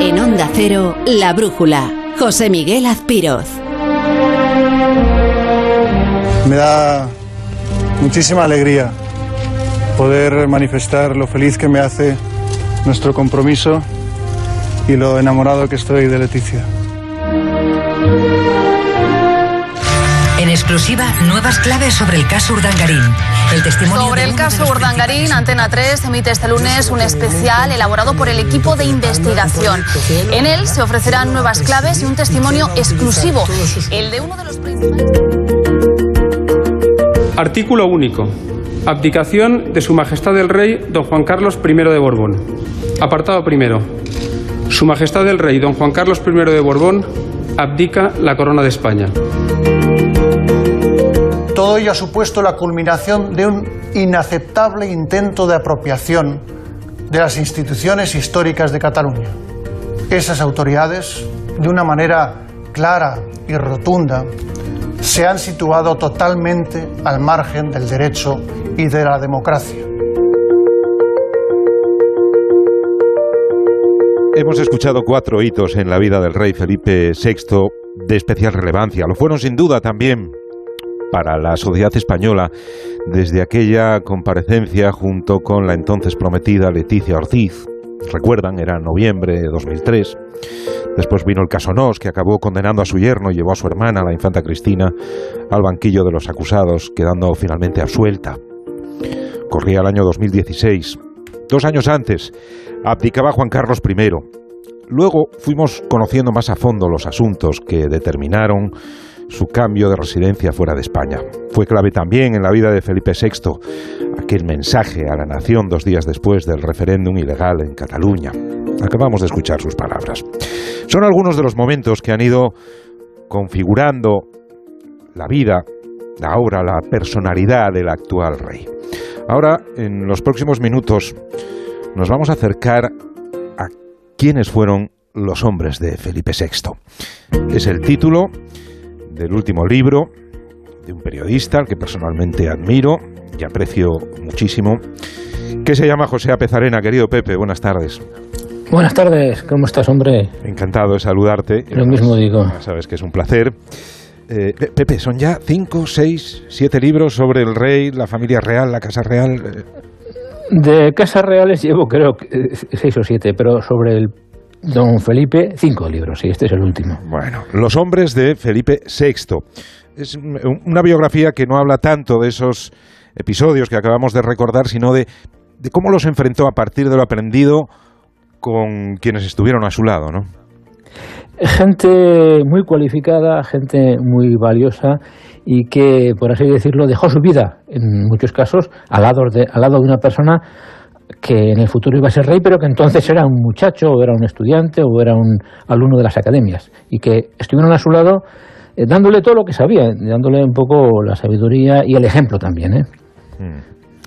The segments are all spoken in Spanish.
En Onda Cero, La Brújula, José Miguel Azpiroz. Me da muchísima alegría poder manifestar lo feliz que me hace nuestro compromiso y lo enamorado que estoy de Leticia. Exclusiva, nuevas claves sobre el caso Urdangarín. El testimonio sobre el caso Urdangarín, Antena 3 emite este lunes un especial elaborado por el equipo de investigación. En él se ofrecerán nuevas claves y un testimonio exclusivo, el de uno de los principales. Artículo único. Abdicación de Su Majestad el Rey Don Juan Carlos I de Borbón. Apartado primero. Su Majestad el Rey Don Juan Carlos I de Borbón abdica la corona de España. Todo ello ha supuesto la culminación de un inaceptable intento de apropiación de las instituciones históricas de Cataluña. Esas autoridades, de una manera clara y rotunda, se han situado totalmente al margen del derecho y de la democracia. Hemos escuchado cuatro hitos en la vida del rey Felipe VI de especial relevancia. Lo fueron sin duda también para la sociedad española desde aquella comparecencia junto con la entonces prometida Leticia Ortiz. Recuerdan, era noviembre de 2003. Después vino el caso Nos, que acabó condenando a su yerno y llevó a su hermana, la infanta Cristina, al banquillo de los acusados, quedando finalmente absuelta. Corría el año 2016. Dos años antes, abdicaba Juan Carlos I. Luego fuimos conociendo más a fondo los asuntos que determinaron su cambio de residencia fuera de España. Fue clave también en la vida de Felipe VI aquel mensaje a la nación dos días después del referéndum ilegal en Cataluña. Acabamos de escuchar sus palabras. Son algunos de los momentos que han ido configurando la vida, la obra, la personalidad del actual rey. Ahora, en los próximos minutos, nos vamos a acercar a quiénes fueron los hombres de Felipe VI. Es el título del último libro de un periodista al que personalmente admiro y aprecio muchísimo, que se llama José Apezarena. Querido Pepe, buenas tardes. Buenas tardes, ¿cómo estás, hombre? Encantado de saludarte. Lo mismo digo. Sabes que es un placer. Eh, Pepe, son ya cinco, seis, siete libros sobre el rey, la familia real, la casa real. eh. De casas reales llevo creo eh, seis o siete, pero sobre el don Felipe, cinco libros, y este es el último. Bueno, Los hombres de Felipe VI. Es un- una biografía que no habla tanto de esos episodios que acabamos de recordar, sino de, de cómo los enfrentó a partir de lo aprendido con quienes estuvieron a su lado, ¿no? Gente muy cualificada, gente muy valiosa y que, por así decirlo, dejó su vida, en muchos casos, al lado de, al lado de una persona que en el futuro iba a ser rey, pero que entonces era un muchacho, o era un estudiante, o era un alumno de las academias, y que estuvieron a su lado eh, dándole todo lo que sabía, dándole un poco la sabiduría y el ejemplo también. ¿eh?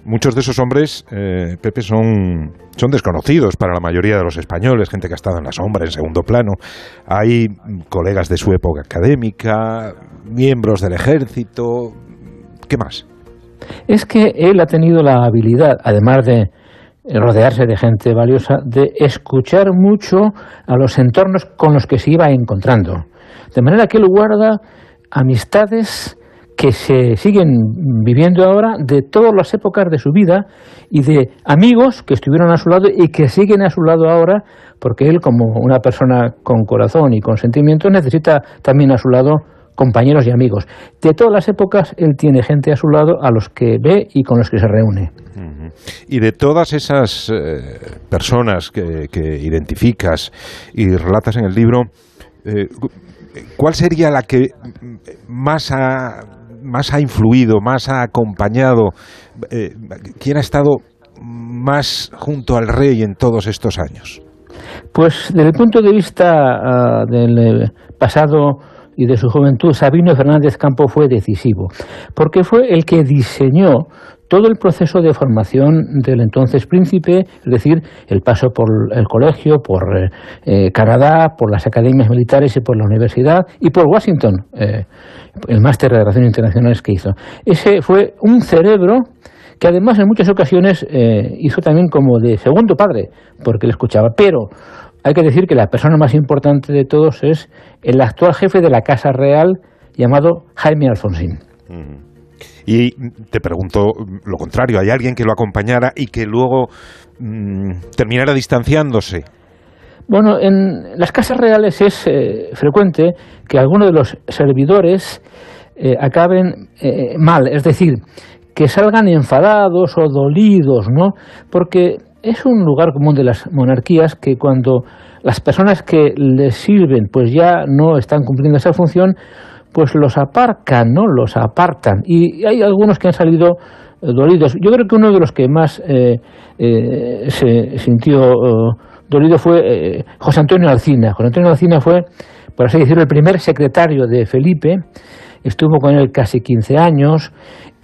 Muchos de esos hombres, eh, Pepe, son, son desconocidos para la mayoría de los españoles, gente que ha estado en la sombra, en segundo plano. Hay colegas de su época académica, miembros del ejército. ¿Qué más? Es que él ha tenido la habilidad, además de rodearse de gente valiosa, de escuchar mucho a los entornos con los que se iba encontrando. De manera que él guarda amistades que se siguen viviendo ahora de todas las épocas de su vida y de amigos que estuvieron a su lado y que siguen a su lado ahora, porque él, como una persona con corazón y con sentimientos, necesita también a su lado compañeros y amigos. De todas las épocas, él tiene gente a su lado a los que ve y con los que se reúne. Y de todas esas eh, personas que, identificas y relatas en el libro, eh, ¿cuál sería la que más ha, más ha influido, más ha acompañado? Eh, ¿Quién ha estado más junto al rey en todos estos años? Pues desde el punto de vista ah, del pasado y de su juventud, Sabino Fernández Campo fue decisivo, porque fue el que diseñó todo el proceso de formación del entonces príncipe, es decir, el paso por el colegio, por eh, Canadá, por las academias militares y por la universidad y por Washington, eh, el máster de Relaciones Internacionales que hizo. Ese fue un cerebro que además en muchas ocasiones eh, hizo también como de segundo padre, porque le escuchaba. Pero hay que decir que la persona más importante de todos es el actual jefe de la Casa Real, llamado Jaime Alfonsín. Y te pregunto lo contrario, ¿hay alguien que lo acompañara y que luego mm, terminara distanciándose? Bueno, en las casas reales es eh, frecuente que algunos de los servidores eh, acaben eh, mal, es decir, que salgan enfadados o dolidos, ¿no? Porque es un lugar común de las monarquías que cuando las personas que les sirven pues ya no están cumpliendo esa función, pues los aparcan, ¿no? Los apartan. Y hay algunos que han salido dolidos. Yo creo que uno de los que más se sintió dolido fue eh, José Antonio Alcina. José Antonio Alcina fue, por así decirlo, el primer secretario de Felipe, estuvo con él casi 15 años,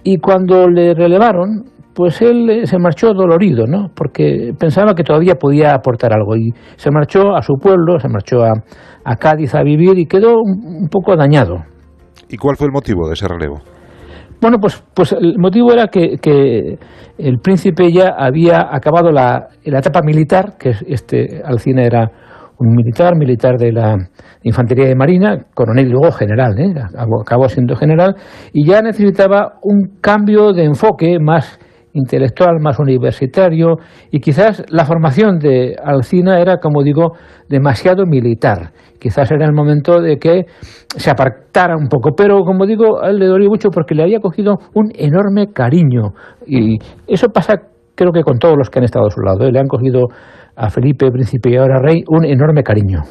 y cuando le relevaron, pues él eh, se marchó dolorido, ¿no? Porque pensaba que todavía podía aportar algo y se marchó a su pueblo, se marchó a, Cádiz a vivir y quedó un, poco dañado. ¿Y cuál fue el motivo de ese relevo? Bueno, pues, pues el motivo era que, que el príncipe ya había acabado la, la etapa militar, que este Alcina era un militar, militar de la Infantería de Marina, coronel y luego general, ¿eh? acabó siendo general, y ya necesitaba un cambio de enfoque más intelectual, más universitario, y quizás la formación de Alcina era, como digo, demasiado militar. Quizás era el momento de que se apartara un poco, pero como digo, a él le dolió mucho porque le había cogido un enorme cariño, y eso pasa creo que con todos los que han estado a su lado, ¿eh? le han cogido a Felipe, príncipe y ahora rey, un enorme cariño.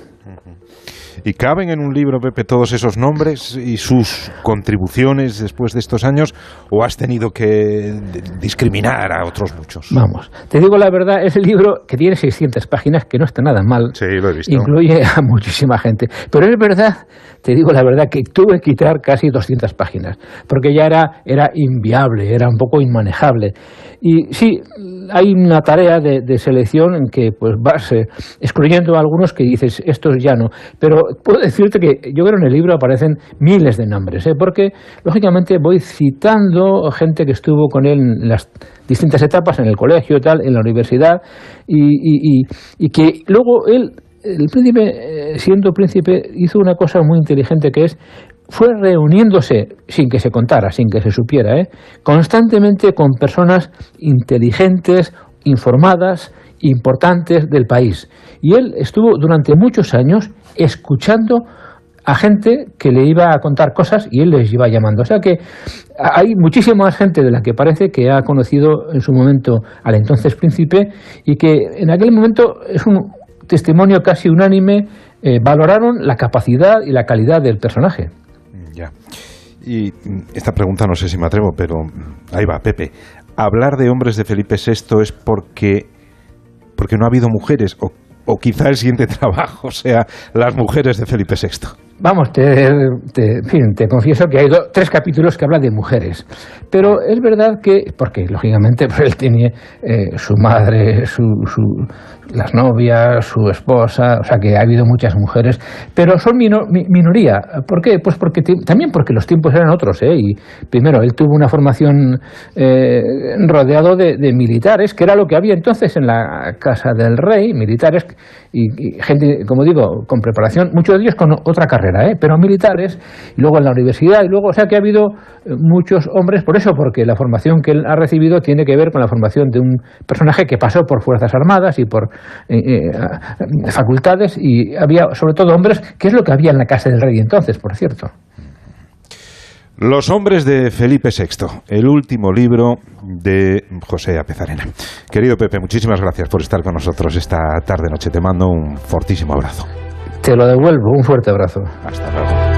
¿Y caben en un libro, Pepe, todos esos nombres y sus contribuciones después de estos años? ¿O has tenido que discriminar a otros muchos? Vamos, te digo la verdad, es el libro que tiene 600 páginas, que no está nada mal. Sí, lo he visto. Incluye a muchísima gente. Pero es verdad, te digo la verdad, que tuve que quitar casi 200 páginas, porque ya era, era inviable, era un poco inmanejable. Y sí, hay una tarea de, selección en que pues vas eh, excluyendo a algunos que dices, estos ya no. Pero puedo decirte que yo creo en el libro aparecen miles de nombres, ¿eh? porque lógicamente voy citando gente que estuvo con él en las distintas etapas, en el colegio tal, en la universidad, y, y, que luego él, el príncipe, eh, siendo príncipe, hizo una cosa muy inteligente que es fue reuniéndose, sin que se contara, sin que se supiera, ¿eh? constantemente con personas inteligentes, informadas, importantes del país. Y él estuvo durante muchos años escuchando a gente que le iba a contar cosas y él les iba llamando. O sea que hay muchísima más gente de la que parece que ha conocido en su momento al entonces príncipe y que en aquel momento es un testimonio casi unánime, eh, valoraron la capacidad y la calidad del personaje. Ya. Y esta pregunta no sé si me atrevo, pero ahí va, Pepe. Hablar de hombres de Felipe VI es porque, porque no ha habido mujeres o o quizá el siguiente trabajo sea las mujeres de Felipe VI. Vamos, te, te, te confieso que hay tres capítulos que hablan de mujeres, pero es verdad que, porque lógicamente pues, él tiene eh, su madre, su, las novias, su esposa, o sea que ha habido muchas mujeres, pero son minoría. ¿Por qué? Pues porque también porque los tiempos eran otros, ¿eh? Y primero, él tuvo una formación eh, rodeado de, militares, que era lo que había entonces en la casa del rey, militares y, gente, como digo, con preparación, muchos de ellos con otra carrera, ¿eh? pero militares, y luego en la universidad, y luego, o sea que ha habido eh, muchos hombres, por eso, porque la formación que él ha recibido tiene que ver con la formación de un personaje que pasó por Fuerzas Armadas y por eh, facultades, y había sobre todo hombres, que es lo que había en la casa del rey entonces, por cierto. Los hombres de Felipe VI, el último libro de José Apezarena. Querido Pepe, muchísimas gracias por estar con nosotros esta tarde noche. Te mando un fortísimo abrazo. Te lo devuelvo, un fuerte abrazo. Hasta luego.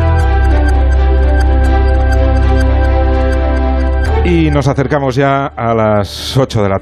Y nos acercamos ya a las 8 de la